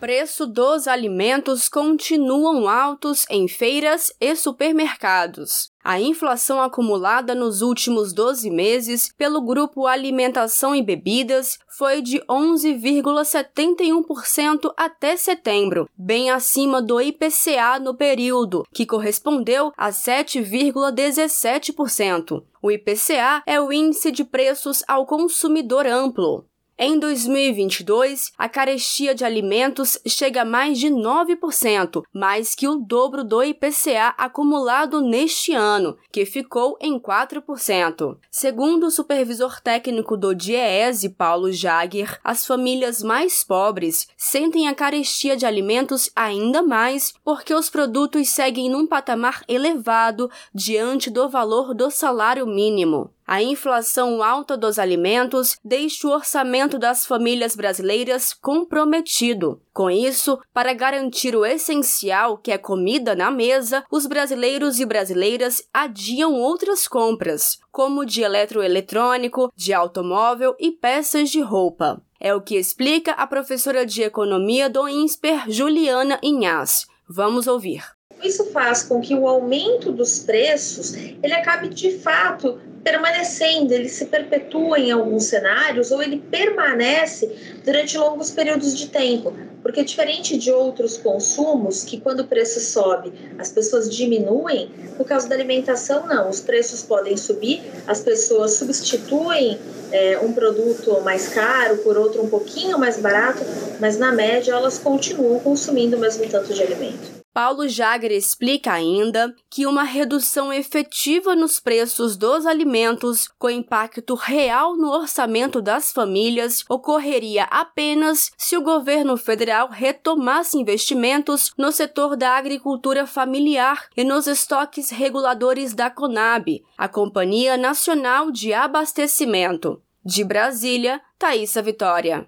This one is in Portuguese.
Preço dos alimentos continuam altos em feiras e supermercados. A inflação acumulada nos últimos 12 meses pelo grupo Alimentação e Bebidas foi de 11,71% até setembro, bem acima do IPCA no período, que correspondeu a 7,17%. O IPCA é o Índice de Preços ao Consumidor Amplo. Em 2022, a carestia de alimentos chega a mais de 9%, mais que o dobro do IPCA acumulado neste ano, que ficou em 4%. Segundo o supervisor técnico do DIEESE, Paulo Jager, as famílias mais pobres sentem a carestia de alimentos ainda mais porque os produtos seguem num patamar elevado diante do valor do salário mínimo. A inflação alta dos alimentos deixa o orçamento das famílias brasileiras comprometido. Com isso, para garantir o essencial, que é comida na mesa, os brasileiros e brasileiras adiam outras compras, como de eletroeletrônico, de automóvel e peças de roupa. É o que explica a professora de economia do INSPER, Juliana Inhas. Vamos ouvir. Isso faz com que o aumento dos preços ele acabe de fato permanecendo, ele se perpetua em alguns cenários ou ele permanece durante longos períodos de tempo, porque diferente de outros consumos que quando o preço sobe as pessoas diminuem, no caso da alimentação não, os preços podem subir, as pessoas substituem é, um produto mais caro por outro um pouquinho mais barato, mas na média elas continuam consumindo o mesmo tanto de alimento. Paulo Jager explica ainda que uma redução efetiva nos preços dos alimentos, com impacto real no orçamento das famílias, ocorreria apenas se o governo federal retomasse investimentos no setor da agricultura familiar e nos estoques reguladores da Conab, a Companhia Nacional de Abastecimento. De Brasília, Thaisa Vitória.